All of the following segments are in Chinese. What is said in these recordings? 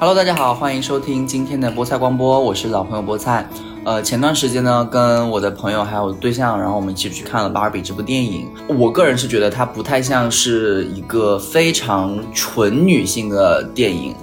Hello，大家好，欢迎收听今天的菠菜光波，我是老朋友菠菜。呃，前段时间呢，跟我的朋友还有对象，然后我们一起去看了《芭比》这部电影。我个人是觉得它不太像是一个非常纯女性的电影。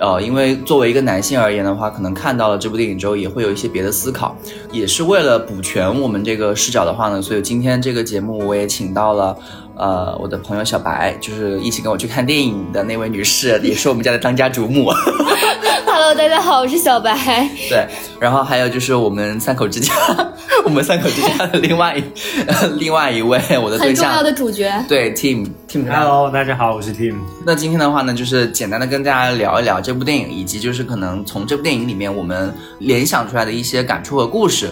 呃，因为作为一个男性而言的话，可能看到了这部电影之后，也会有一些别的思考。也是为了补全我们这个视角的话呢，所以今天这个节目我也请到了。呃，我的朋友小白就是一起跟我去看电影的那位女士，也是我们家的当家主母。Hello，大家好，我是小白。对，然后还有就是我们三口之家，我们三口之家的另外一另外一位我的对象，很重要的主角。对，Team Team。Hello，大家好，我是 Team。那今天的话呢，就是简单的跟大家聊一聊这部电影，以及就是可能从这部电影里面我们联想出来的一些感触和故事。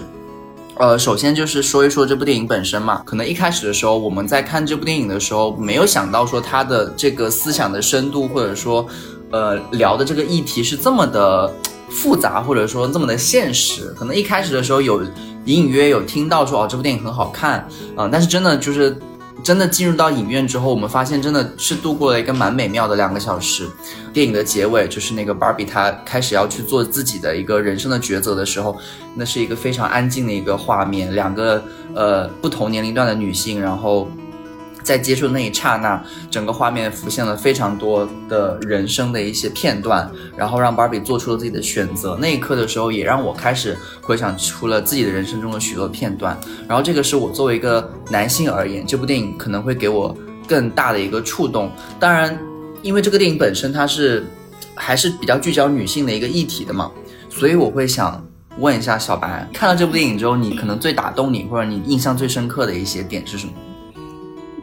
呃，首先就是说一说这部电影本身嘛，可能一开始的时候我们在看这部电影的时候，没有想到说它的这个思想的深度，或者说，呃，聊的这个议题是这么的复杂，或者说这么的现实。可能一开始的时候有隐隐约约有听到说哦，这部电影很好看，嗯，但是真的就是。真的进入到影院之后，我们发现真的是度过了一个蛮美妙的两个小时。电影的结尾就是那个芭比她开始要去做自己的一个人生的抉择的时候，那是一个非常安静的一个画面，两个呃不同年龄段的女性，然后。在接触那一刹那，整个画面浮现了非常多的人生的一些片段，然后让芭比做出了自己的选择。那一刻的时候，也让我开始回想出了自己的人生中的许多片段。然后这个是我作为一个男性而言，这部电影可能会给我更大的一个触动。当然，因为这个电影本身它是还是比较聚焦女性的一个议题的嘛，所以我会想问一下小白，看了这部电影之后，你可能最打动你或者你印象最深刻的一些点是什么？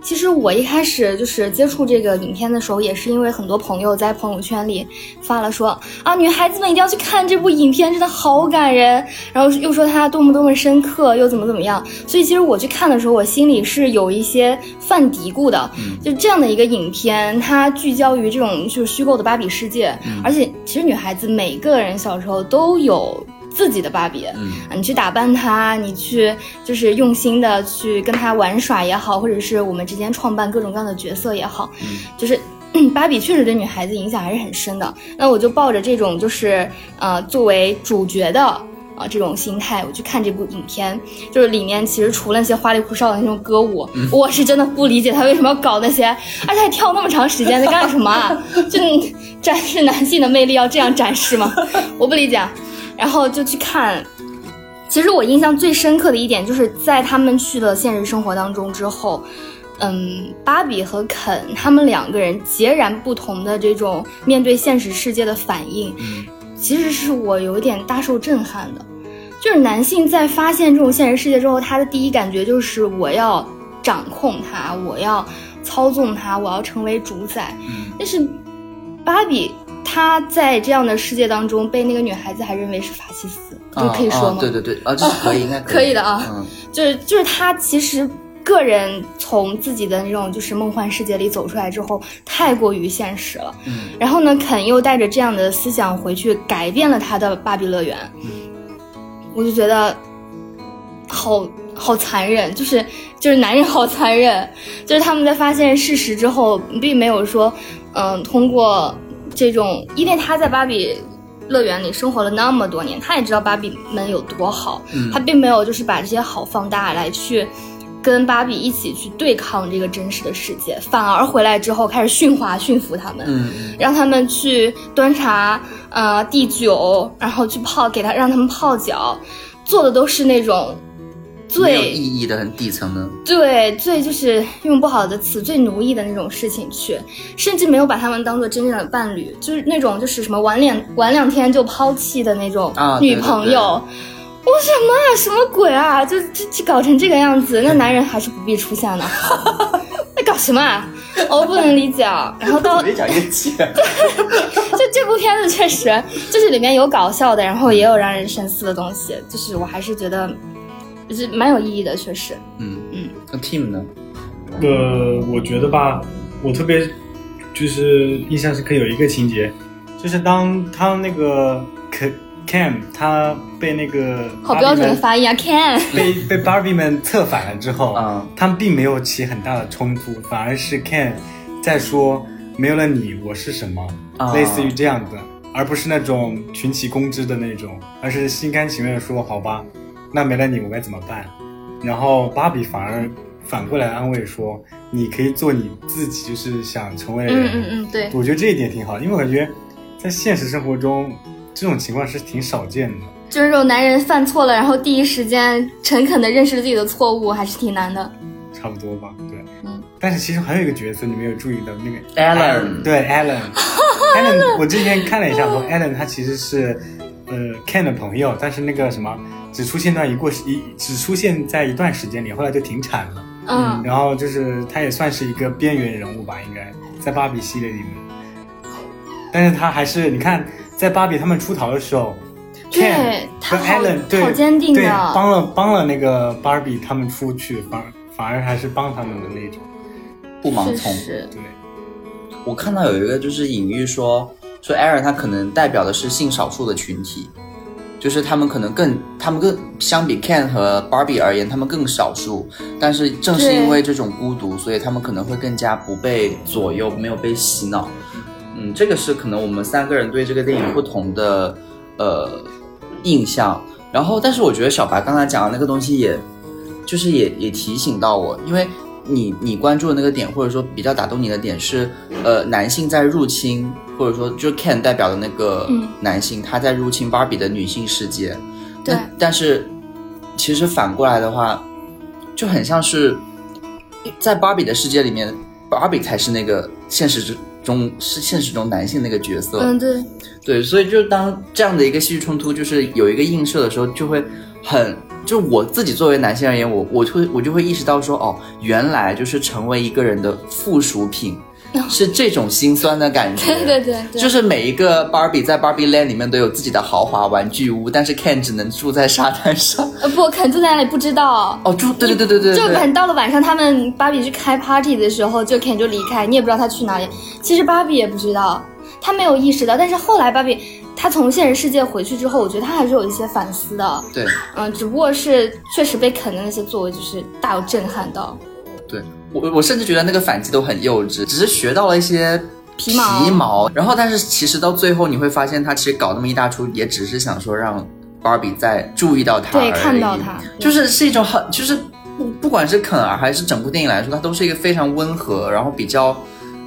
其实我一开始就是接触这个影片的时候，也是因为很多朋友在朋友圈里发了说啊，女孩子们一定要去看这部影片，真的好感人。然后又说它多么多么深刻，又怎么怎么样。所以其实我去看的时候，我心里是有一些犯嘀咕的。就这样的一个影片，它聚焦于这种就是虚构的芭比世界，而且其实女孩子每个人小时候都有。自己的芭比，嗯，你去打扮她，你去就是用心的去跟她玩耍也好，或者是我们之间创办各种各样的角色也好，嗯，就是 芭比确实对女孩子影响还是很深的。那我就抱着这种就是呃作为主角的啊这种心态，我去看这部影片，就是里面其实除了那些花里胡哨的那种歌舞，我是真的不理解他为什么要搞那些，而且还跳那么长时间在干什么啊？就 展示男性的魅力要这样展示吗？我不理解。然后就去看，其实我印象最深刻的一点就是在他们去了现实生活当中之后，嗯，芭比和肯他们两个人截然不同的这种面对现实世界的反应，其实是我有点大受震撼的。就是男性在发现这种现实世界之后，他的第一感觉就是我要掌控它，我要操纵它，我要成为主宰。但是芭比。他在这样的世界当中被那个女孩子还认为是法西斯，就可以说吗？对对对，啊，这是可以，应该可以的啊。就是就是他其实个人从自己的那种就是梦幻世界里走出来之后，太过于现实了。嗯。然后呢，肯又带着这样的思想回去改变了他的芭比乐园。嗯。我就觉得，好好残忍，就是就是男人好残忍，就是他们在发现事实之后，并没有说，嗯，通过。这种，因为他在芭比乐园里生活了那么多年，他也知道芭比们有多好，他并没有就是把这些好放大来去跟芭比一起去对抗这个真实的世界，反而回来之后开始驯化、驯服他们，让他们去端茶、呃递酒，然后去泡给他让他们泡脚，做的都是那种。最意义的、很底层的，对，最就是用不好的词，最奴役的那种事情去，甚至没有把他们当做真正的伴侣，就是那种就是什么晚两晚两天就抛弃的那种女朋友，我什么啊，什么鬼啊，就就就搞成这个样子，那男人还是不必出现了，在搞什么啊？我不能理解啊。然后到越讲越气，就这部片子确实就是里面有搞笑的，然后也有让人深思的东西，就是我还是觉得。是蛮有意义的，确实。嗯嗯，那 Team 呢？呃，我觉得吧，我特别就是印象深刻有一个情节，就是当他那个 Can 他被那个好标准的发音啊，Can 被被 Barbie 们策反了之后，啊，他们并没有起很大的冲突，反而是 Can 在说没有了你我是什么，类似于这样的。而不是那种群起攻之的那种，而是心甘情愿的说好吧，那没了你我该怎么办？然后芭比反而反过来安慰说，你可以做你自己，就是想成为的人。嗯嗯嗯，对，我觉得这一点挺好，因为我感觉在现实生活中这种情况是挺少见的。就是这种男人犯错了，然后第一时间诚恳的认识自己的错误，还是挺难的。差不多吧，对。嗯。但是其实还有一个角色你没有注意到，那个 Alan 对 Alan，Alan，我之前看了一下，说 Alan 他其实是呃 Ken 的朋友，但是那个什么只出现在一过一只出现在一段时间里，后来就停产了。嗯，然后就是他也算是一个边缘人物吧，应该在芭比系列里面。但是他还是你看，在芭比他们出逃的时候，Ken 和他好 Alan 对好坚定对的帮了帮了那个芭比他们出去，反反而还是帮他们的那种。不盲从。对，我看到有一个就是隐喻说，说 Aaron 他可能代表的是性少数的群体，就是他们可能更，他们更相比 Ken 和 Barbie 而言，他们更少数。但是正是因为这种孤独，所以他们可能会更加不被左右，没有被洗脑。嗯，这个是可能我们三个人对这个电影不同的呃印象。然后，但是我觉得小白刚才讲的那个东西也，就是也也提醒到我，因为你你关注的那个点，或者说比较打动你的点是，呃，男性在入侵，或者说就是 Ken 代表的那个嗯男性，他在入侵芭比的女性世界。对但但是其实反过来的话，就很像是在芭比的世界里面，芭比才是那个现实之中是现实中男性那个角色。嗯对，对，所以就当这样的一个戏剧冲突就是有一个映射的时候，就会很，就我自己作为男性而言，我我会我就会意识到说，哦，原来就是成为一个人的附属品，是这种心酸的感觉。对对对对，就是每一个芭比在芭比 land 里面都有自己的豪华玩具屋，但是 Ken 只能住在沙滩上。呃不，肯住在那里不知道。哦，住，对对对对对对，就肯到了晚上，他们芭比去开 party 的时候，就 Ken 就离开，你也不知道他去哪里。其实芭比也不知道，他没有意识到。但是后来芭比他从现实世界回去之后，我觉得他还是有一些反思的。对嗯，只不过是确实被肯的那些作为就是大有震撼到。对，我我甚至觉得那个反击都很幼稚，只是学到了一些皮毛皮毛，然后但是其实到最后你会发现，他其实搞那么一大出，也只是想说让芭比再注意到他，对，看到他，就是是一种很就是不不管是肯儿还是整部电影来说，它都是一个非常温和，然后比较，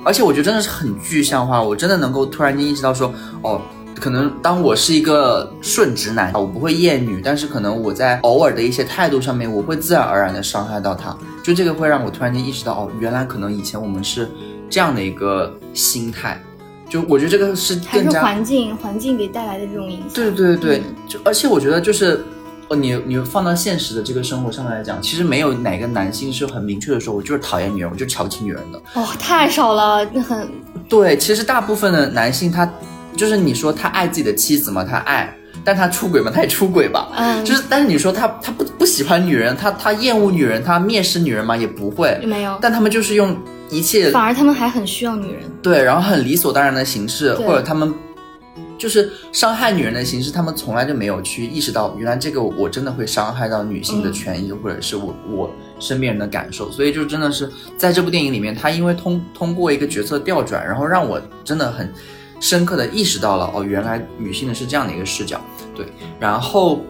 而且我觉得真的是很具象化，我真的能够突然间意识到说，哦。可能当我是一个顺直男，我不会厌女，但是可能我在偶尔的一些态度上面，我会自然而然的伤害到他。就这个会让我突然间意识到，哦，原来可能以前我们是这样的一个心态。就我觉得这个是还是更加环境环境给带来的这种影响。对对对，嗯就而且我觉得就是，哦，你你放到现实的这个生活上来讲，其实没有哪个男性是很明确的说，我就是讨厌女人，我就是瞧不起女人的。哦，太少了，那很对，其实大部分的男性他，就是你说他爱自己的妻子吗，他爱，但他出轨吗，他也出轨吧。嗯，就是，但是你说他他不不喜欢女人，他他厌恶女人，他蔑视女人吗？也不会。没有，但他们就是用一切反而他们还很需要女人。对，然后很理所当然的形式，或者他们就是伤害女人的形式，他们从来就没有去意识到，原来这个我真的会伤害到女性的权益，或者是我我身边人的感受。所以就真的是在这部电影里面，他因为通通过一个角色调转，然后让我真的很深刻的意识到了，哦，原来女性的是这样的一个视角。对，然后。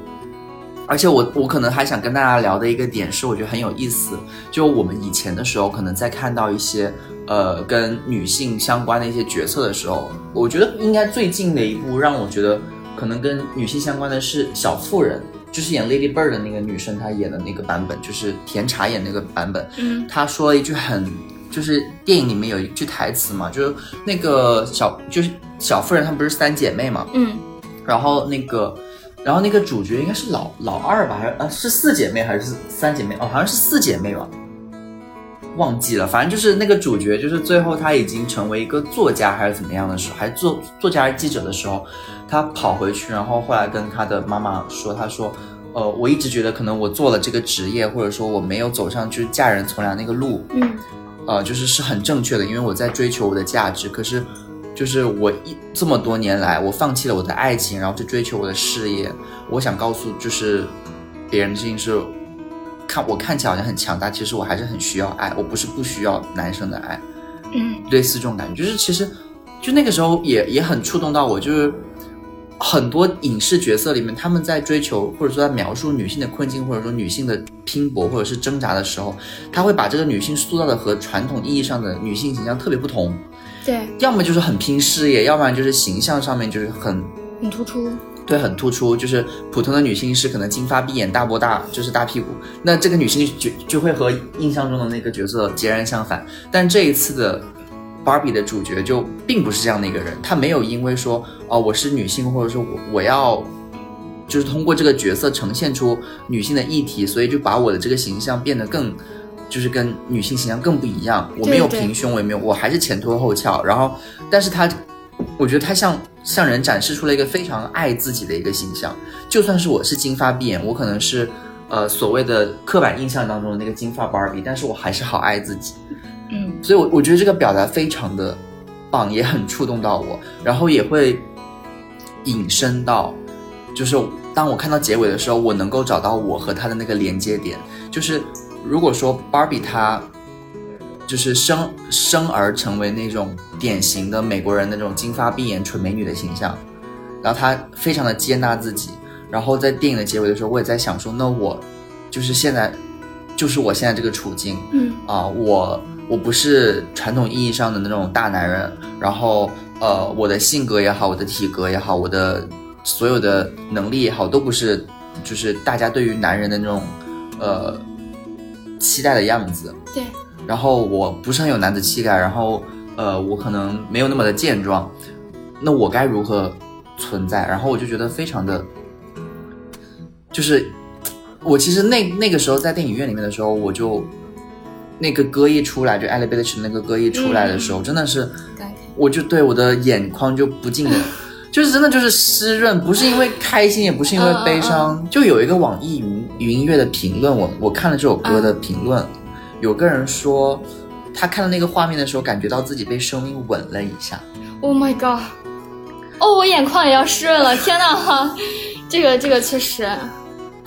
而且我我可能还想跟大家聊的一个点是，我觉得很有意思。就我们以前的时候，可能在看到一些呃跟女性相关的一些角色的时候，我觉得应该最近的一部让我觉得可能跟女性相关的是《小妇人》，就是演 Lady Bird 的那个女生，她演的那个版本，就是甜茶演那个版本。嗯，她说了一句很，就是电影里面有一句台词嘛，就是那个小就是小妇人，她们不是三姐妹嘛，嗯，然后那个。然后那个主角应该是老老二吧，还是啊是四姐妹还是三姐妹？哦，好像是四姐妹吧，忘记了。反正就是那个主角，就是最后他已经成为一个作家还是怎么样的时候，还作作家还是记者的时候，他跑回去，然后后来跟他的妈妈说，他说，呃，我一直觉得可能我做了这个职业，或者说我没有走上就是嫁人从良那个路，嗯，呃，就是是很正确的，因为我在追求我的价值，可是。就是我一这么多年来，我放弃了我的爱情，然后去追求我的事业。我想告诉就是别人的事情是，看我看起来好像很强大，其实我还是很需要爱，我不是不需要男生的爱。嗯，类似这种感觉，就是其实就那个时候也也很触动到我，就是很多影视角色里面，他们在追求或者说在描述女性的困境，或者说女性的拼搏或者是挣扎的时候，他会把这个女性塑造的和传统意义上的女性形象特别不同。对，要么就是很拼事业，要不然就是形象上面就是很很突出。对，很突出。就是普通的女性是可能金发碧眼、大波大，就是大屁股。那这个女性就就会和印象中的那个角色截然相反。但这一次的。芭比的主角就并不是这样的一个人，她没有因为说哦我是女性，或者说我我要就是通过这个角色呈现出女性的议题，所以就把我的这个形象变得更就是跟女性形象更不一样。我没有平胸，我也没有，我还是前凸后翘。然后，但是她，我觉得她向向人展示出了一个非常爱自己的一个形象。就算是我是金发碧眼，我可能是呃所谓的刻板印象当中的那个金发芭比，但是我还是好爱自己。嗯，所以，我我觉得这个表达非常的棒，也很触动到我，然后也会引申到，就是当我看到结尾的时候，我能够找到我和他的那个连接点。就是如果说芭比她就是生生而成为那种典型的美国人那种金发碧眼纯美女的形象，然后她非常的接纳自己，然后在电影的结尾的时候，我也在想说，那我就是现在就是我现在这个处境，嗯啊，我。我不是传统意义上的那种大男人，然后呃，我的性格也好，我的体格也好，我的所有的能力也好，都不是就是大家对于男人的那种呃期待的样子。对。然后我不是很有男子气概，然后呃，我可能没有那么的健壮，那我该如何存在？然后我就觉得非常的，就是我其实那那个时候在电影院里面的时候，我就。那个歌一出来，就《Elevator》那个歌一出来的时候，真的是，我就对我的眼眶就不禁的，就是真的就是湿润，不是因为开心，也不是因为悲伤。就有一个网易云云音乐的评论，我我看了这首歌的评论，有个人说，他看到那个画面的时候，感觉到自己被生命吻了一下。Oh my god！哦，我眼眶也要湿润了，天哪！这个这个确实。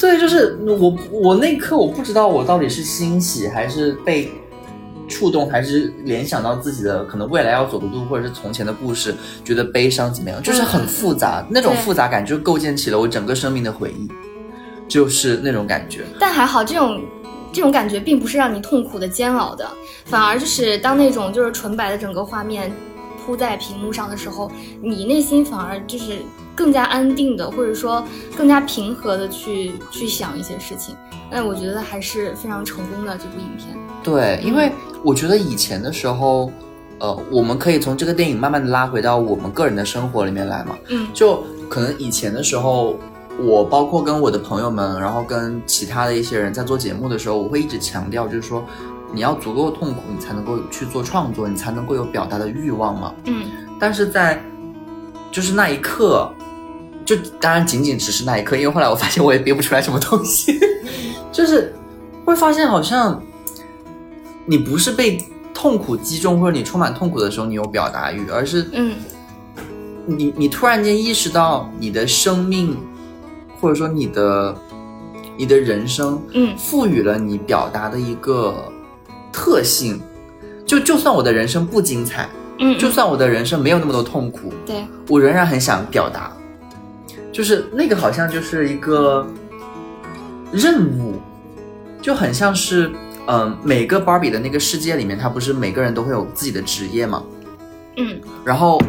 对，就是我，我那一刻我不知道我到底是欣喜还是被触动，还是联想到自己的可能未来要走的路，或者是从前的故事，觉得悲伤怎么样，就是很复杂，那种复杂感就构建起了我整个生命的回忆，就是那种感觉。但还好，这种这种感觉并不是让你痛苦的煎熬的，反而就是当那种就是纯白的整个画面铺在屏幕上的时候，你内心反而就是。更加安定的，或者说更加平和的去去想一些事情，那我觉得还是非常成功的这部影片。对，因为我觉得以前的时候，呃，我们可以从这个电影慢慢的拉回到我们个人的生活里面来嘛。嗯，就可能以前的时候，我包括跟我的朋友们，然后跟其他的一些人在做节目的时候，我会一直强调，就是说你要足够痛苦，你才能够去做创作，你才能够有表达的欲望嘛。嗯，但是在就是那一刻。就当然仅仅只是那一刻，因为后来我发现我也憋不出来什么东西，就是会发现好像你不是被痛苦击中，或者你充满痛苦的时候你有表达欲，而是嗯，你你突然间意识到你的生命，或者说你的你的人生，嗯，赋予了你表达的一个特性，就就算我的人生不精彩，嗯，就算我的人生没有那么多痛苦，对我仍然很想表达。就是那个好像就是一个任务，就很像是，嗯，每个芭比的那个世界里面，他不是每个人都会有自己的职业吗？嗯，然后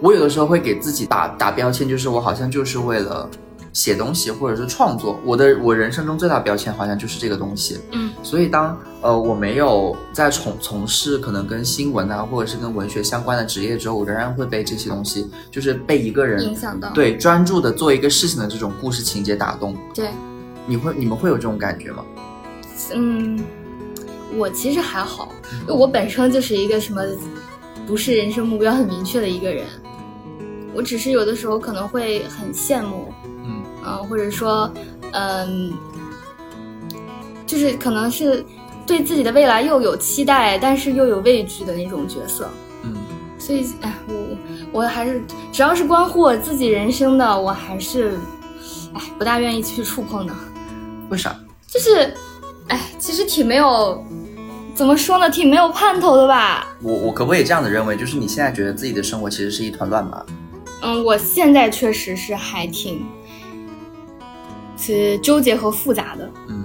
我有的时候会给自己打打标签，就是我好像就是为了。写东西或者是创作，我的我人生中最大标签好像就是这个东西。嗯，所以当呃我没有在从从事可能跟新闻啊或者是跟文学相关的职业之后，我仍然会被这些东西，就是被一个人影响到，对专注的做一个事情的这种故事情节打动。对，你会你们会有这种感觉吗？嗯，我其实还好，我本身就是一个什么不是人生目标很明确的一个人，我只是有的时候可能会很羡慕。嗯，或者说，嗯，就是可能是对自己的未来又有期待，但是又有畏惧的那种角色。嗯，所以，哎，我我还是只要是关乎我自己人生的，我还是，哎，不大愿意去触碰的。为啥？就是，哎，其实挺没有，怎么说呢，挺没有盼头的吧。我我可不可以这样子认为，就是你现在觉得自己的生活其实是一团乱麻？嗯，我现在确实是还挺，是纠结和复杂的。嗯，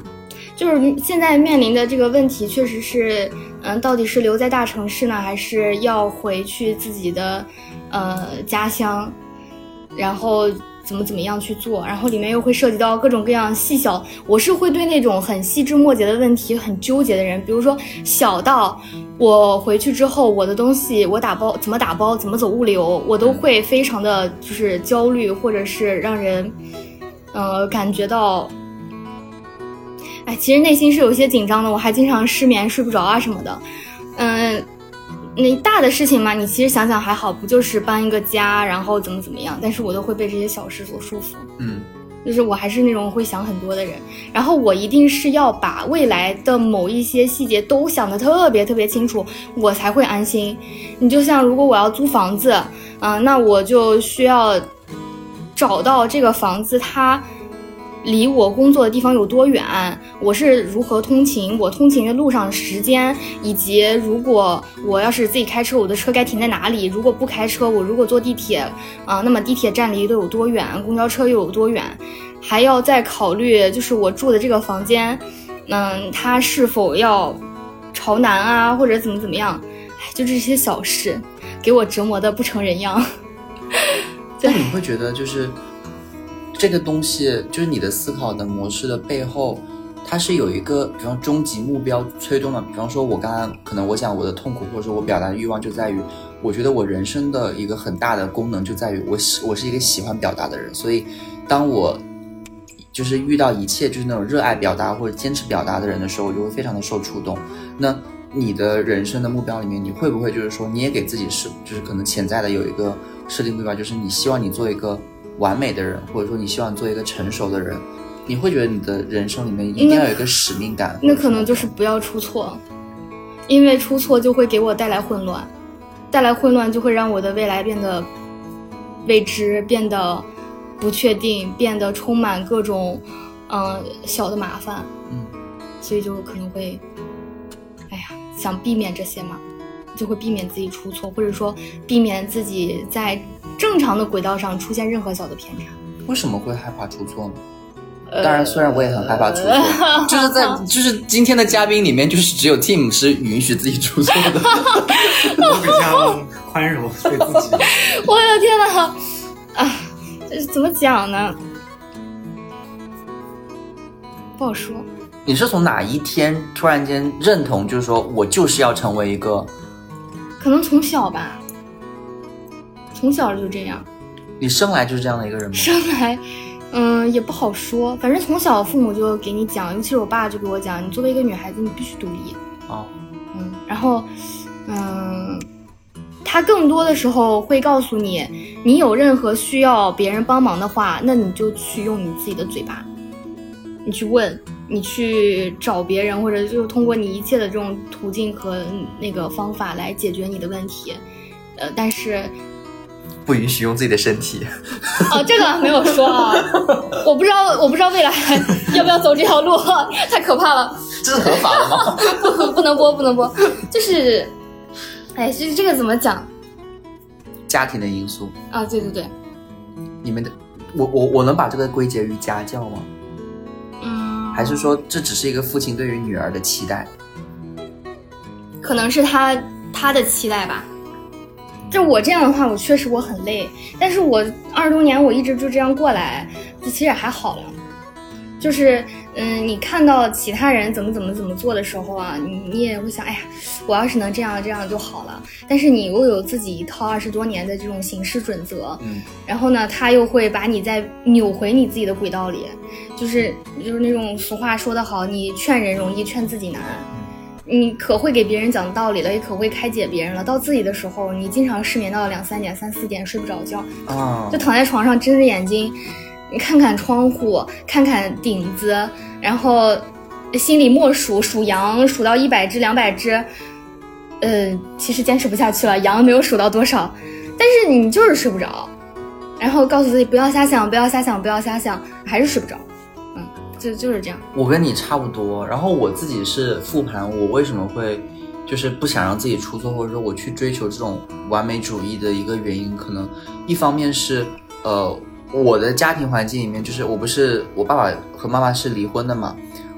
就是现在面临的这个问题，确实是，嗯，到底是留在大城市呢，还是要回去自己的，呃，家乡，然后怎么怎么样去做？然后里面又会涉及到各种各样细小，我是会对那种很细枝末节的问题很纠结的人，比如说小到我回去之后，我的东西我打包怎么打包，怎么走物流，我都会非常的就是焦虑，或者是让人，呃，感觉到。哎，其实内心是有些紧张的，我还经常失眠、睡不着啊什么的。嗯，那大的事情嘛，你其实想想还好，不就是搬一个家，然后怎么怎么样？但是我都会被这些小事所束缚。嗯，就是我还是那种会想很多的人，然后我一定是要把未来的某一些细节都想得特别特别清楚，我才会安心。你就像如果我要租房子，嗯、那我就需要找到这个房子它。离我工作的地方有多远？我是如何通勤？我通勤的路上时间，以及如果我要是自己开车，我的车该停在哪里？如果不开车，我如果坐地铁，啊、那么地铁站离得有多远？公交车又有多远？还要再考虑，就是我住的这个房间，嗯，它是否要朝南啊，或者怎么怎么样？哎，就这些小事，给我折磨的不成人样。但你会觉得就是这个东西，就是你的思考的模式的背后，它是有一个，比方终极目标推动的。比方说，我刚刚可能我想我的痛苦，或者说我表达的欲望就在于，我觉得我人生的一个很大的功能就在于我喜我是一个喜欢表达的人，所以当我就是遇到一切就是那种热爱表达或者坚持表达的人的时候，我就会非常的受触动。那你的人生的目标里面，你会不会就是说，你也给自己设就是可能潜在的有一个设定目标，就是你希望你做一个完美的人，或者说你希望做一个成熟的人，你会觉得你的人生里面一定要有一个使命感。那可能就是不要出错，因为出错就会给我带来混乱，带来混乱就会让我的未来变得未知，变得不确定，变得充满各种嗯、呃小的麻烦，嗯，所以就可能会，想避免这些嘛，就会避免自己出错，或者说避免自己在正常的轨道上出现任何小的偏差。为什么会害怕出错呢？呃当然，虽然我也很害怕出错，就是在 就是今天的嘉宾里面，就是只有 Tim 是允许自己出错的。我比较宽容对自己。我的天呐，啊，这是怎么讲呢？不好说。你是从哪一天突然间认同，就是说我就是要成为一个？可能从小吧，从小就这样，你生来就是这样的一个人吗？生来，嗯，也不好说。反正从小父母就给你讲，尤其是我爸就给我讲，你作为一个女孩子，你必须独立。哦，嗯，然后，嗯，他更多的时候会告诉你，你有任何需要别人帮忙的话，那你就去用你自己的嘴巴，你去问，你去找别人，或者就通过你一切的这种途径和那个方法来解决你的问题。呃，但是，不允许用自己的身体。哦，这个没有说啊，我不知道，我不知道未来 要不要走这条路，太可怕了。这是合法的吗？不不能播，不能播，就是，哎，这这个怎么讲家庭的因素，啊？对对对，你们的，我我我能把这个归结于家教吗？嗯，还是说这只是一个父亲对于女儿的期待？可能是他他的期待吧。就我这样的话，我确实我很累，但是我二十多年我一直就这样过来，这其实也还好了。就是，嗯，你看到其他人怎么怎么怎么做的时候啊，你你也会想，哎呀，我要是能这样这样就好了。但是你又有自己一套二十多年的这种行事准则，嗯，然后呢，他又会把你再扭回你自己的轨道里，就是就是那种俗话说得好，你劝人容易，劝自己难。你可会给别人讲道理了，也可会开解别人了。到自己的时候，你经常失眠到两三点、三四点睡不着觉，啊就，躺在床上睁着眼睛，你看看窗户，看看顶子，然后心里默数数羊，数到一百只、两百只，呃，其实坚持不下去了，羊没有数到多少，但是你就是睡不着，然后告诉自己不要瞎想，不要瞎想，不要瞎想，还是睡不着，嗯，就就是这样。我跟你差不多。然后我自己是复盘，我为什么会就是不想让自己出错，或者说我去追求这种完美主义的一个原因，可能一方面是呃我的家庭环境里面，就是我不是我爸爸和妈妈是离婚的嘛，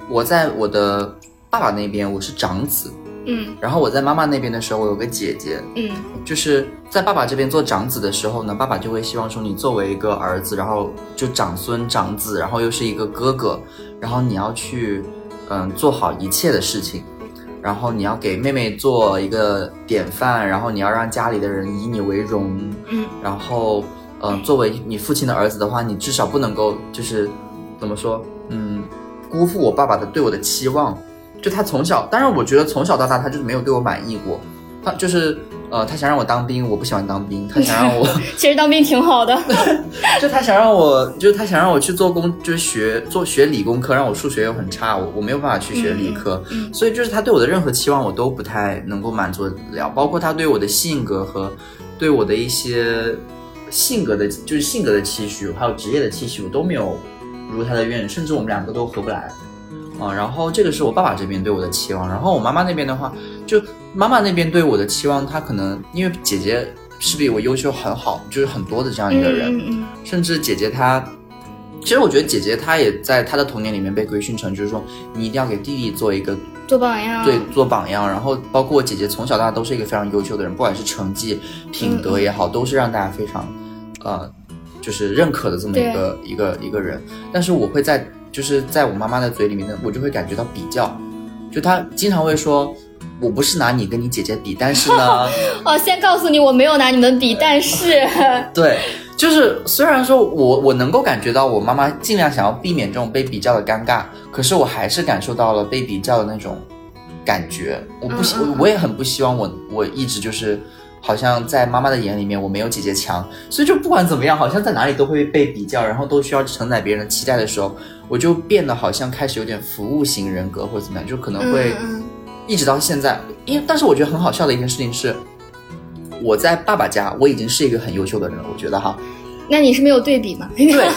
我在我的爸爸那边我是长子，嗯然后我在妈妈那边的时候我有个姐姐，嗯就是在爸爸这边做长子的时候呢，爸爸就会希望说你作为一个儿子，然后就长孙长子，然后又是一个哥哥，然后你要去嗯做好一切的事情，然后你要给妹妹做一个典范，然后你要让家里的人以你为荣，嗯。然后嗯作为你父亲的儿子的话，你至少不能够就是怎么说嗯辜负我爸爸的对我的期望。就他从小，当然我觉得从小到大他就是没有对我满意过，他就是呃，他想让我当兵，我不喜欢当兵，他想让我，其实当兵挺好的。就他想让我，就是他想让我去做工，就是学做学理工科，让我数学又很差，我我没有办法去学理科，所以就是他对我的任何期望我都不太能够满足得了，包括他对我的性格和对我的一些性格的，就是性格的期许，还有职业的期许，我都没有如他的愿，甚至我们两个都合不来。啊，然后这个是我爸爸这边对我的期望，然后我妈妈那边的话，就妈妈那边对我的期望，她可能因为姐姐是比我优秀很好，就是很多的这样一个人，甚至姐姐她，其实我觉得姐姐她也在她的童年里面被规训成，就是说你一定要给弟弟做一个嗯，做榜样。对做榜样，然后包括我姐姐从小到大都是一个非常优秀的人，不管是成绩、品德也好，都是让大家非常呃就是认可的这么一个一个一个人。但是我会在就是在我妈妈的嘴里面呢，我就会感觉到比较，就她经常会说。我不是拿你跟你姐姐比，但是呢，哦，先告诉你，我没有拿你们比，但是，对，就是虽然说我我能够感觉到我妈妈尽量想要避免这种被比较的尴尬，可是我还是感受到了被比较的那种感觉。我不希，我也很不希望我我一直就是好像在妈妈的眼里面我没有姐姐强，所以就不管怎么样，好像在哪里都会被比较，然后都需要承载别人的期待的时候，我就变得好像开始有点服务型人格或者怎么样，就可能会。嗯嗯一直到现在，因为但是我觉得很好笑的一件事情是，我在爸爸家我已经是一个很优秀的人了，我觉得哈。那你是没有对比吗？对，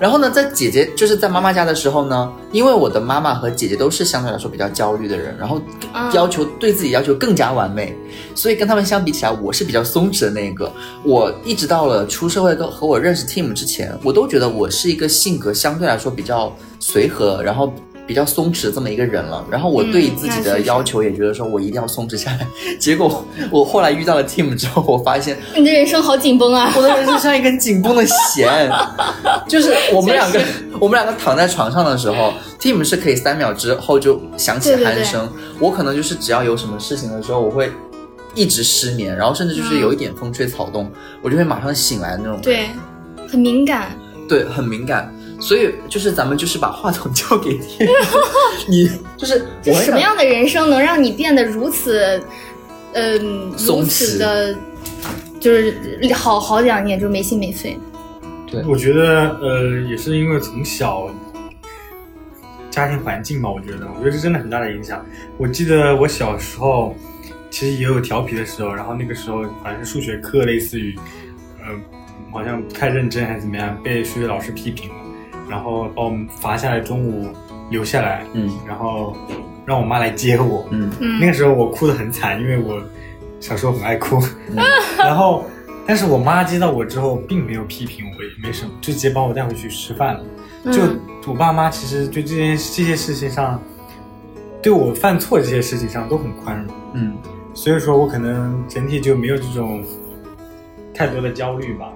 然后呢，在姐姐就是在妈妈家的时候呢，因为我的妈妈和姐姐都是相对来说比较焦虑的人，然后啊要求对自己要求更加完美，所以跟他们相比起来，我是比较松弛的那一个。我一直到了出社会跟和我认识 Tim 之前，我都觉得我是一个性格相对来说比较随和，然后。比较松弛这么一个人了，然后我对自己的要求也觉得说我一定要松弛下来。结果我后来遇到了 Tim 之后，我发现你的人生好紧绷啊！我的人生像一根紧绷的弦，就是我们两个，我们两个躺在床上的时候，Tim 是可以三秒之后就响起鼾声，我可能就是只要有什么事情的时候，我会一直失眠，然后甚至就是有一点风吹草动，我就会马上醒来那种。对，很敏感。对，很敏感。所以就是咱们就是把话筒交给 你就是我很想什么样的人生能让你变得如此，嗯、松如此的，就是好好两年就没心没肺？对我觉得呃，也是因为从小家庭环境吧，我觉得，我觉得是真的很大的影响。我记得我小时候其实也有调皮的时候，然后那个时候好像是数学课，类似于，呃，好像不太认真还是怎么样，被数学老师批评了，然后把我们罚下来，中午留下来，嗯。然后让我妈来接我，嗯。嗯。那个时候我哭得很惨，因为我小时候很爱哭，然后但是我妈接到我之后，并没有批评我，也没什么，就直接把我带回去吃饭了。就嗯我爸妈其实对这件这些事情上，对我犯错这些事情上都很宽容，嗯。所以说我可能整体就没有这种太多的焦虑吧。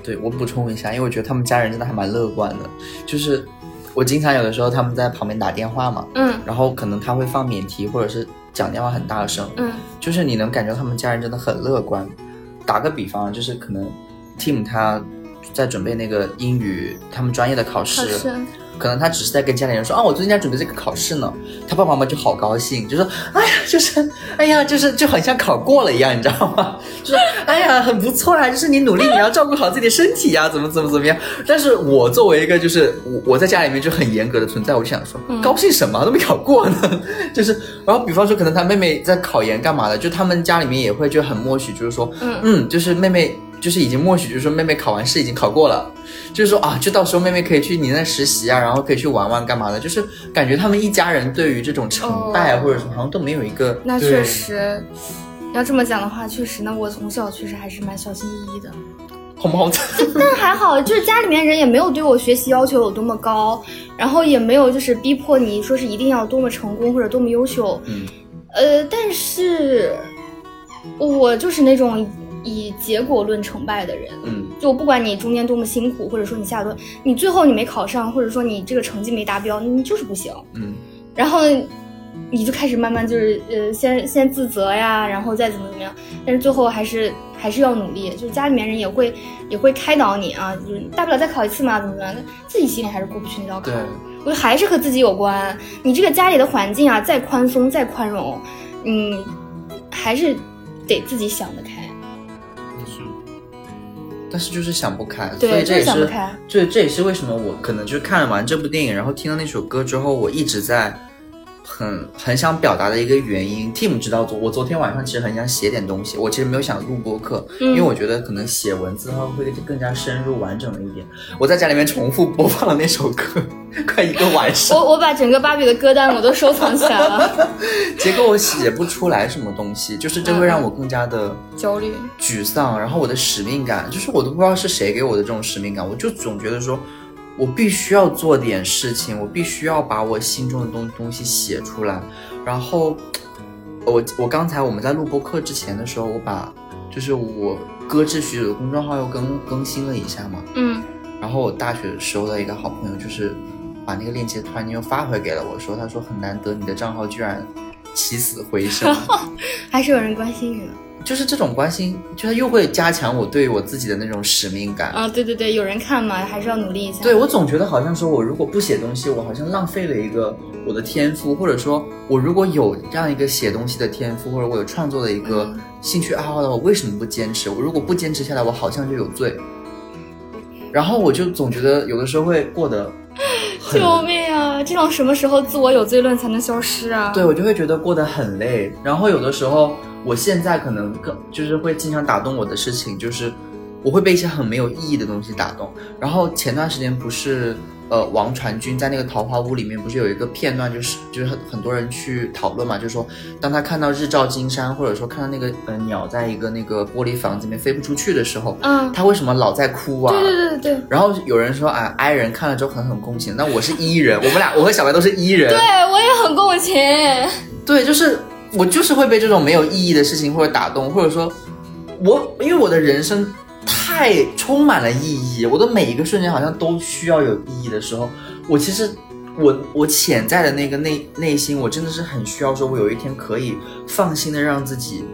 嗯，对我补充一下，因为我觉得他们家人真的还蛮乐观的，就是我经常有的时候他们在旁边打电话嘛，嗯然后可能他会放免提，或者是讲电话很大声，嗯就是你能感觉他们家人真的很乐观。打个比方，就是可能 Tim 他在准备那个英语他们专业的考试，考试可能他只是在跟家里人说啊，我最近在准备这个考试呢，他爸爸妈妈就好高兴，就说哎呀，就是哎呀，就是就很像考过了一样，你知道吗？就说哎呀，很不错啊，就是你努力，你要照顾好自己的身体呀、怎么怎么怎么样。但是我作为一个就是我我在家里面就很严格的存在，我就想说，嗯高兴什么？都没考过呢，就是然后比方说可能他妹妹在考研干嘛的，就他们家里面也会就很默许，就是说嗯。嗯，就是妹妹就是已经默许，就是说妹妹考完试已经考过了，就是说啊，就到时候妹妹可以去你那实习啊，然后可以去玩玩干嘛的，就是感觉他们一家人对于这种成败哦或者什么好像都没有一个那确实，要这么讲的话，确实，那我从小确实还是蛮小心翼翼的。好不好？但还好，就是家里面人也没有对我学习要求有多么高，然后也没有就是逼迫你说是一定要多么成功或者多么优秀。嗯呃，但是我就是那种以结果论成败的人。嗯就不管你中间多么辛苦，或者说你下多，你最后你没考上，或者说你这个成绩没达标，你就是不行。嗯然后你就开始慢慢就是呃，先先自责呀，然后再怎么怎么样，但是最后还是还是要努力，就是家里面人也会也会开导你啊，就是大不了再考一次嘛，怎么怎么样，自己心里还是过不去那道坎对。我觉得还是和自己有关。你这个家里的环境啊，再宽松再宽容，嗯，还是得自己想得开。是但是就是想不开，对所以这也是这这也是为什么我可能就是看了完这部电影，然后听到那首歌之后，我一直在很很想表达的一个原因。Tim 知道昨我昨天晚上其实很想写点东西，我其实没有想录播课，嗯因为我觉得可能写文字的话会更加深入完整了一点。我在家里面重复播放了那首歌，快一个晚上。我我把整个芭比的歌单我都收藏起来了，结果我写不出来什么东西，就是这会让我更加的焦虑。沮丧，然后我的使命感，就是我都不知道是谁给我的这种使命感，我就总觉得说，我必须要做点事情，我必须要把我心中的东东西写出来。然后，我我刚才我们在录播课之前的时候，我把就是我搁置许久的公众号又更更新了一下嘛，嗯，然后我大学时候的一个好朋友就是把那个链接突然间又发回给了我，说他说很难得你的账号居然起死回生。还是有人关心你的就是这种关心，就是又会加强我对我自己的那种使命感。啊！对对对，有人看嘛，还是要努力一下。对我总觉得好像说，我如果不写东西，我好像浪费了一个我的天赋，或者说，我如果有这样一个写东西的天赋，或者我有创作的一个嗯兴趣爱好的话，我为什么不坚持？我如果不坚持下来，我好像就有罪。然后我就总觉得有的时候会过得 救命啊！这种什么时候自我有罪论才能消失啊？对，我就会觉得过得很累。然后有的时候，我现在可能更就是会经常打动我的事情，就是我会被一些很没有意义的东西打动。然后前段时间不是呃王传君在那个桃花坞里面不是有一个片段，就是就是很很多人去讨论嘛，就是说当他看到日照金山，或者说看到那个呃鸟在一个那个玻璃房子里面飞不出去的时候，嗯，他为什么老在哭啊？对对对对对。然后有人说啊，I 人看了之后很很共情，那我是 E 人，我们俩我和小白都是 E 人，对，我也很共情。对，就是我就是会被这种没有意义的事情或者打动，或者说，我因为我的人生太充满了意义，我的每一个瞬间好像都需要有意义的时候，我其实我我潜在的那个内内心，我真的是很需要说，我有一天可以放心的让自己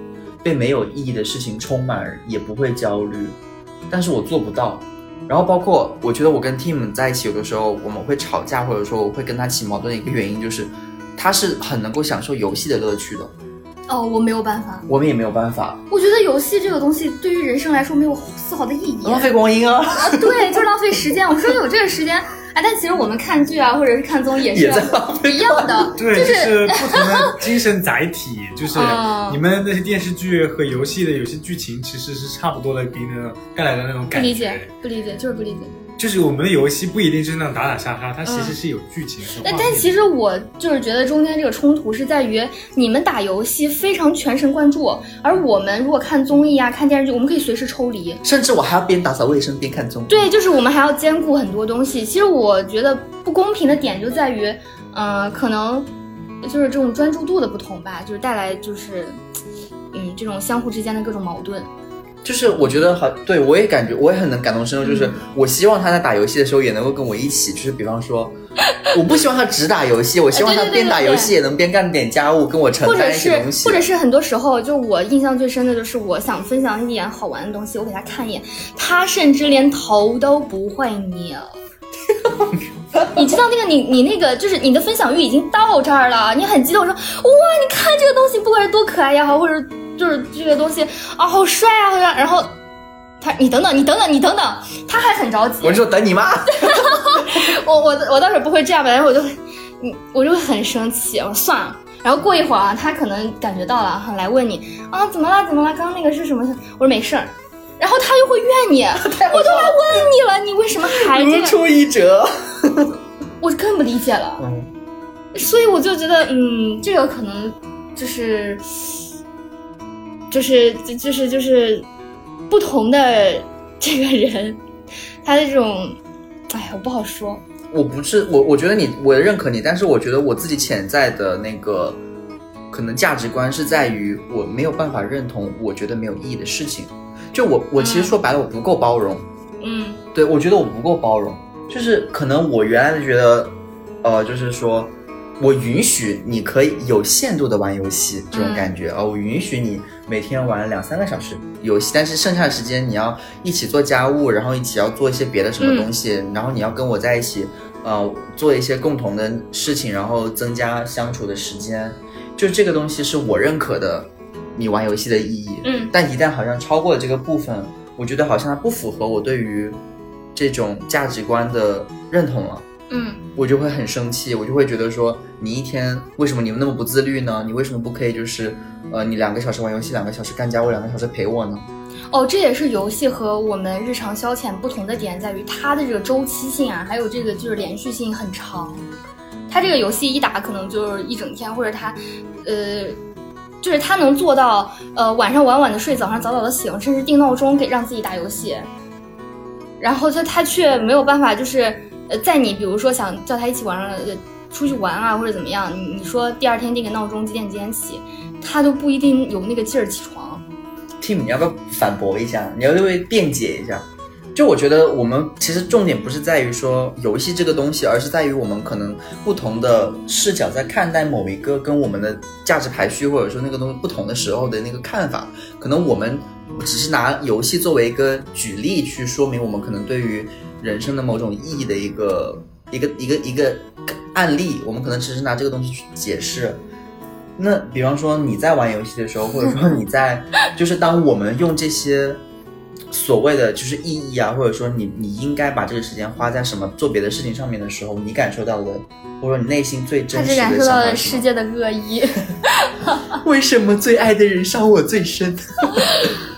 被没有意义的事情充满，也不会焦虑，但是我做不到。然后包括我觉得我跟 Tim 在一起，有的时候我们会吵架，或者说我会跟他起矛盾的一个原因就是，他是很能够享受游戏的乐趣的，哦，我没有办法。我们也没有办法，我觉得游戏这个东西对于人生来说没有丝毫的意义。浪费光阴啊，啊，对，就是浪费时间。我说有这个时间，哎，但其实我们看剧啊，或者是看综艺也是一样的，对，就就是不同的精神载体，就是嗯你们那些电视剧和游戏的有些剧情其实是差不多的，给你那种带来的那种感觉不理解。，不理解，就是不理解。就是我们的游戏不一定是那种打打杀杀，它其实嗯是有剧情的。但其实我就是觉得中间这个冲突是在于你们打游戏非常全神贯注，而我们如果看综艺啊、看电视剧，我们可以随时抽离。甚至我还要边打扫卫生边看综艺。对，就是我们还要兼顾很多东西。其实我觉得不公平的点就在于，呃，可能就是这种专注度的不同吧，就是带来就是，嗯，这种相互之间的各种矛盾。就是我觉得好，对我也感觉我也很能感同身受，就是嗯我希望他在打游戏的时候也能够跟我一起，就是比方说，我不希望他只打游戏，我希望他边打游戏也能边干点家务，跟我承担一些是东西。或者是很多时候，就我印象最深的就是我想分享一点好玩的东西，我给他看一眼，他甚至连头都不会扭。你知道那个你你那个就是你的分享欲已经到这儿了，你很激动说哇，你看这个东西不管是多可爱也好，或者就是这个东西啊好帅啊，好像然后他你等等你等等你等等，他还很着急，我就说等你妈。我我我倒是不会这样吧，然后我就会，嗯，我就会很生气，我说算了。然后过一会儿啊，他可能感觉到了，哈，来问你啊，怎么了？怎么了？刚刚那个是什么？我说没事儿。然后他又会怨你，我都来问你了，你为什么还这样？如出一辙。我更不理解了。嗯，所以我就觉得，嗯，这个可能就是，就是，就是，就是不同的这个人，他的这种，哎呀，我不好说。我不是我，我觉得你，我认可你，但是我觉得我自己潜在的那个可能价值观是在于我没有办法认同我觉得没有意义的事情。就我，我其实说白了，我不够包容。嗯对，我觉得我不够包容，就是可能我原来觉得，呃，就是说我允许你可以有限度的玩游戏这种感觉啊、呃我允许你每天玩两三个小时。游戏，但是剩下的时间你要一起做家务，然后一起要做一些别的什么东西，然后你要跟我在一起，呃，做一些共同的事情，然后增加相处的时间，就这个东西是我认可的，你玩游戏的意义。嗯。但一旦好像超过了这个部分，我觉得好像它不符合我对于这种价值观的认同了，嗯我就会很生气，我就会觉得说，你一天为什么你们那么不自律呢？你为什么不可以就是，呃，你两个小时玩游戏，两个小时干家务，两个小时陪我呢？哦，这也是游戏和我们日常消遣不同的点，在于它的这个周期性啊，还有这个就是连续性很长。它这个游戏一打可能就是一整天，或者它，呃，就是他能做到，呃，晚上晚晚的睡，早上早早的醒，甚至定闹钟给让自己打游戏。然后他他却没有办法，就是呃，在你比如说想叫他一起晚上呃出去玩啊，或者怎么样，你你说第二天定个闹钟几点几点起，他都不一定有那个劲儿起床。Tim，你要不要反驳一下？你要不要辩解一下？就我觉得我们其实重点不是在于说游戏这个东西，而是在于我们可能不同的视角在看待某一个跟我们的价值排序或者说那个东西不同的时候的那个看法。可能我们只是拿游戏作为一个举例去说明我们可能对于人生的某种意义的一个一个一个一个案例，我们可能只是拿这个东西去解释。那比方说你在玩游戏的时候，或者说你在，就是当我们用这些所谓的就是意义啊，或者说你你应该把这个时间花在什么做别的事情上面的时候，你感受到的，或者说你内心最真实的只感受到？了世界的恶意。为什么最爱的人伤我最深？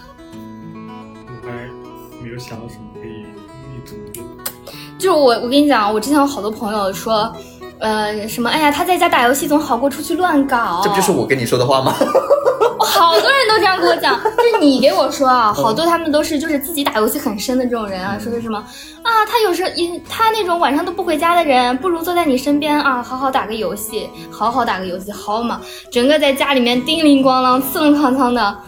就是我，我跟你讲，我之前有好多朋友说，呃，什么，哎呀，他在家打游戏总好过出去乱搞。这不就是我跟你说的话吗？好多人都这样跟我讲，就是你给我说啊，好多他们都是就是自己打游戏很深的这种人啊，说的什么啊，他有时一他那种晚上都不回家的人，不如坐在你身边啊，好好打个游戏，好好打个游戏，好嘛，整个在家里面叮铃咣啷、刺棱哐啷的，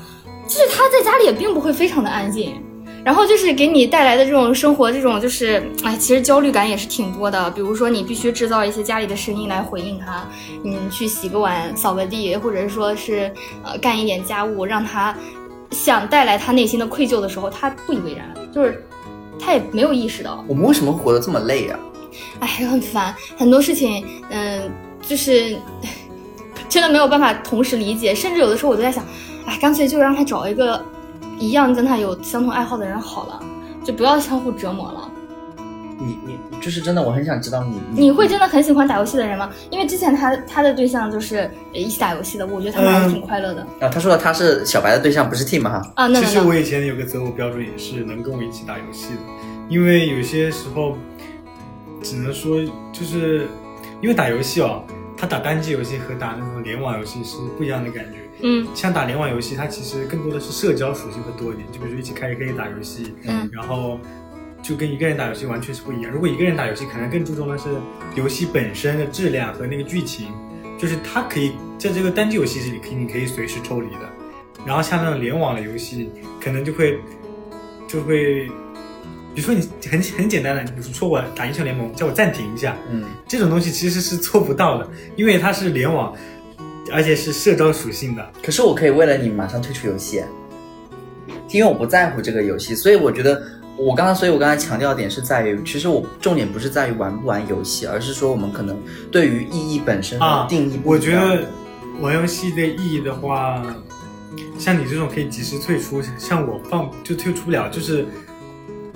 就是他在家里也并不会非常的安静。然后就是给你带来的这种生活，这种就是，哎，其实焦虑感也是挺多的。比如说，你必须制造一些家里的声音来回应他，你去洗个碗、扫个地，或者是说是呃干一点家务，让他想带来他内心的愧疚的时候，他不以为然，就是他也没有意识到。我们为什么会活得这么累啊？哎，很烦，很多事情，嗯、就是 真的没有办法同时理解，甚至有的时候我都在想，哎，干脆就让他找一个一样跟他有相同爱好的人好了，就不要相互折磨了。你你就是真的，我很想知道你你会真的很喜欢打游戏的人吗？因为之前他他的对象就是呃一起打游戏的，我觉得他们还是挺快乐的、啊？他说了他是小白的对象，不是 team 哈。啊。那其实我以前有个择偶标准也是能跟我一起打游戏的，因为有些时候只能说就是因为打游戏哦，他打单机游戏和打那种联网游戏是不一样的感觉。嗯像打联网游戏，它其实更多的是社交属性会多一点，就比如说一起开黑打游戏，嗯然后就跟一个人打游戏完全是不一样。如果一个人打游戏，可能更注重的是游戏本身的质量和那个剧情，就是它可以在这个单机游戏里可以你可以随时抽离的。然后像那种联网的游戏，可能就会就会，比如说你很很简单的，你说我打英雄联盟，叫我暂停一下，嗯，这种东西其实是做不到的，因为它是联网，而且是社交属性的。可是我可以为了你马上退出游戏，因为我不在乎这个游戏，所以我觉得我刚刚，所以我刚才强调的点是在于，其实我重点不是在于玩不玩游戏，而是说我们可能对于意义本身的啊定义不我觉得玩游戏的意义的话，像你这种可以及时退出，像我放就退出不了，就是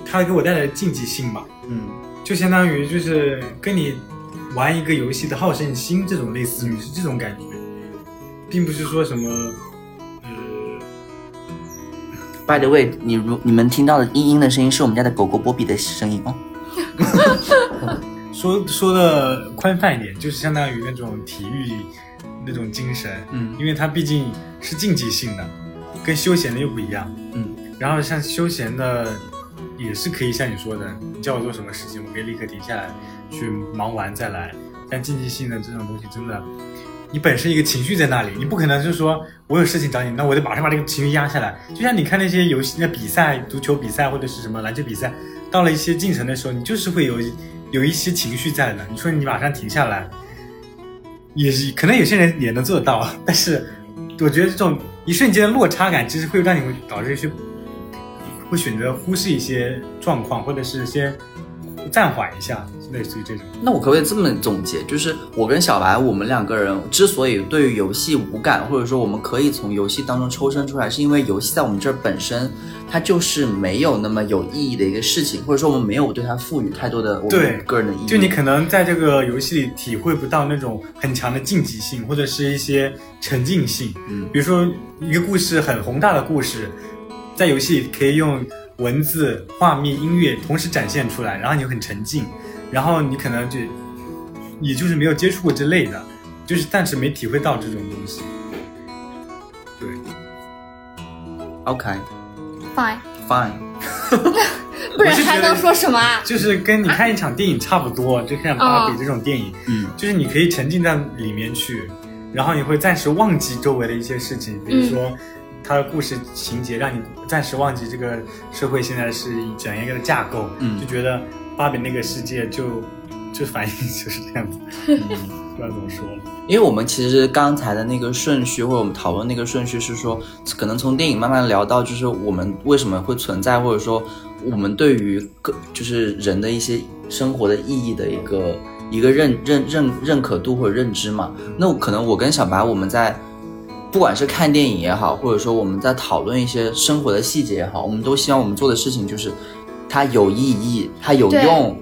它给我带来的竞技性吧，嗯，就相当于就是跟你玩一个游戏的好胜心这种类似于是这种感觉，并不是说什么呃 By the way，你如你们听到的嘤嘤的声音是我们家的狗狗波比的声音哦。说说的宽泛一点，就是相当于那种体育那种精神，嗯因为它毕竟是竞技性的，跟休闲的又不一样。嗯，然后像休闲的，也是可以像你说的，你叫我做什么事情，我可以立刻停下来去忙完再来。但竞技性的这种东西，真的，你本身一个情绪在那里，你不可能就是说我有事情找你，那我得马上把这个情绪压下来。就像你看那些游戏、那比赛、足球比赛或者是什么篮球比赛，到了一些进程的时候，你就是会有有一些情绪在的。你说你马上停下来，也是可能有些人也能做得到，但是我觉得这种一瞬间的落差感，其实会让你会导致一些会选择忽视一些状况，或者是先暂缓一下，类似于这种。那我可不可以这么总结？就是我跟小白，我们两个人之所以对于游戏无感，或者说我们可以从游戏当中抽身出来，是因为游戏在我们这儿本身，它就是没有那么有意义的一个事情，或者说我们没有对它赋予太多的我对们个人的意义。就你可能在这个游戏里体会不到那种很强的竞技性，或者是一些沉浸性。嗯比如说一个故事很宏大的故事，在游戏里可以用文字、画面、音乐同时展现出来，然后你就很沉浸，然后你可能就也就是没有接触过这类的，就是暂时没体会到这种东西。对，OK。Fine，fine，不然还能说什么啊？就是跟你看一场电影差不多，就看芭比这种电影，嗯。就是你可以沉浸在里面去，然后你会暂时忘记周围的一些事情，比如说它的故事情节让你暂时忘记这个社会现在是怎样一个架构，嗯。就觉得芭比那个世界就就反应就是这样子，不知道怎么说了。因为我们其实刚才的那个顺序，或者我们讨论那个顺序是说，可能从电影慢慢聊到，就是我们为什么会存在，或者说我们对于个就是人的一些生活的意义的一个一个认认认认可度或者认知嘛。那可能我跟小白我们在不管是看电影也好，或者说我们在讨论一些生活的细节也好，我们都希望我们做的事情就是它有意义，它有用。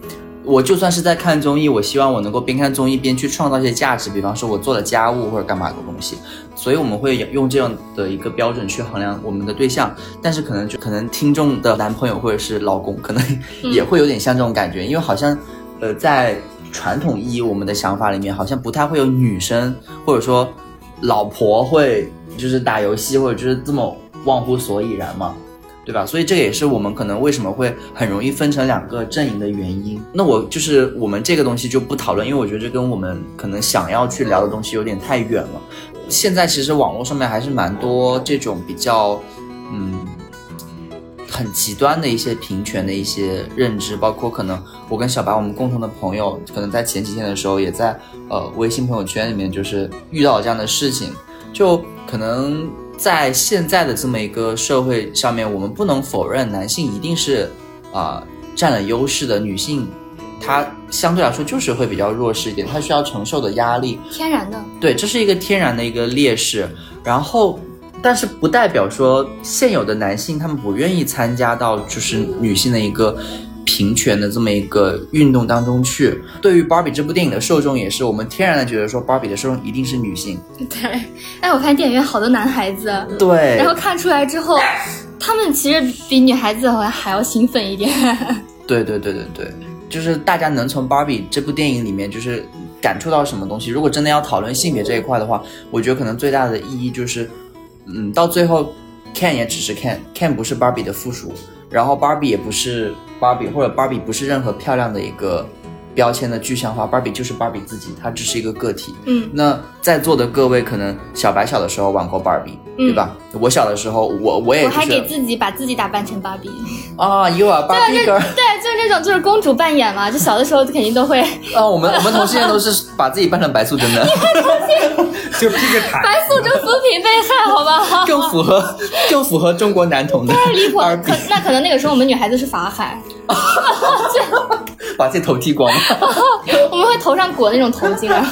我就算是在看综艺，我希望我能够边看综艺边去创造一些价值，比方说我做了家务或者干嘛的东西。所以我们会用这样的一个标准去衡量我们的对象，但是可能就可能听众的男朋友或者是老公，可能 也会有点像这种感觉，因为好像呃在传统意义我们的想法里面，好像不太会有女生或者说老婆会就是打游戏或者就是这么忘乎所以然嘛。对吧？所以这也是我们可能为什么会很容易分成两个阵营的原因。那我就是我们这个东西就不讨论，因为我觉得这跟我们可能想要去聊的东西有点太远了。现在其实网络上面还是蛮多这种比较，嗯，很极端的一些平权的一些认知，包括可能我跟小白我们共同的朋友，可能在前几天的时候也在呃微信朋友圈里面就是遇到这样的事情，就可能在现在的这么一个社会上面，我们不能否认男性一定是啊、占了优势的，女性她相对来说就是会比较弱势一点，她需要承受的压力天然的，对，这是一个天然的一个劣势。然后，但是不代表说现有的男性他们不愿意参加到就是女性的一个平权的这么一个运动当中去。对于《芭比》这部电影的受众，也是我们天然的觉得说，芭比的受众一定是女性。对。哎，我看电影院好多男孩子，对然后看出来之后，他们其实比女孩子好像还要兴奋一点。对对对对对，就是大家能从《芭比》这部电影里面就是感触到什么东西。如果真的要讨论性别这一块的话，我觉得可能最大的意义就是，嗯，到最后，Ken 也只是 Ken，Ken 不是芭比的附属，然后芭比也不是芭比，或者芭比不是任何漂亮的一个标签的具象化，芭比就是芭比自己，她只是一个个体。嗯，那在座的各位，可能小白小的时候玩过芭比，嗯对吧？我小的时候，我我也我还给自己把自己打扮成芭比。啊，You are Barbie girl。对，就是那种就是公主扮演嘛，就小的时候肯定都会啊，我们我们同性恋都是把自己扮成白素贞的，就披个毯，白素贞扶贫被害，好吧？更符合更符合中国男童的太离谱了，芭比可，那可能那个时候我们女孩子是法海，把自己头剃光。我们会头上裹那种头巾啊。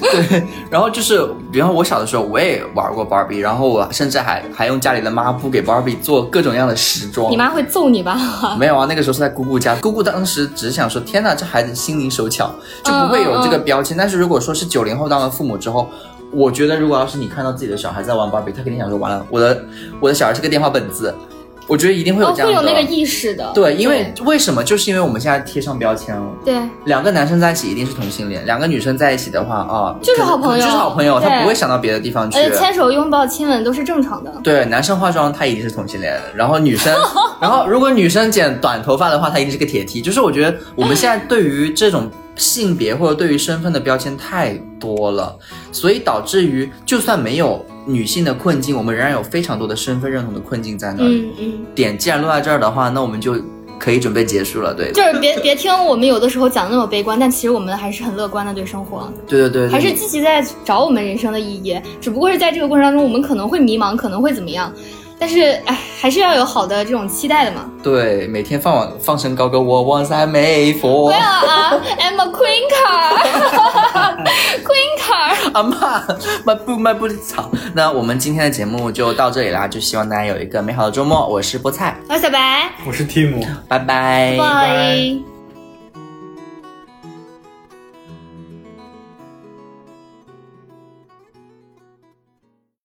对，然后就是，比方我小的时候我也玩过芭比，然后我甚至还还用家里的抹布给芭比做各种各样的时装你。妈会揍你吧？没有啊，那个时候是在姑姑家，姑姑当时只是想说，天哪，这孩子心灵手巧，就不会有这个标签。但是如果说是九零后当了父母之后，我觉得如果要是你看到自己的小孩在玩芭比，他肯定想说，完了，我的我的小孩是个电话本子，我觉得一定会有哦，这样的。会有那个意识的。对，因为为什么？就是因为我们现在贴上标签了。对两个男生在一起一定是同性恋，两个女生在一起的话啊，就是好朋友就是好朋友，他不会想到别的地方去。呃，牵手、拥抱、亲吻都是正常的。对，男生化妆他一定是同性恋，然后女生，然后如果女生剪短头发的话，他一定是个铁 T。就是我觉得我们现在对于这种性别或者对于身份的标签太多了，所以导致于就算没有女性的困境，我们仍然有非常多的身份认同的困境在那里。嗯嗯，点既然落在这儿的话，那我们就可以准备结束了。对，就是别别听我们有的时候讲的那么悲观，但其实我们还是很乐观的对生活，对对对，对还是积极在找我们人生的意义。只不过是在这个过程当中，我们可能会迷茫，可能会怎么样，但是哎，还是要有好的这种期待的嘛。对，每天放往放声高歌，我 once I made for 不要啊，I'm a queen card，queen card。阿妈，迈步迈步的草。那我们今天的节目就到这里啦，就希望大家有一个美好的周末。我是菠菜，我是小白，我是 Tim。拜拜。拜。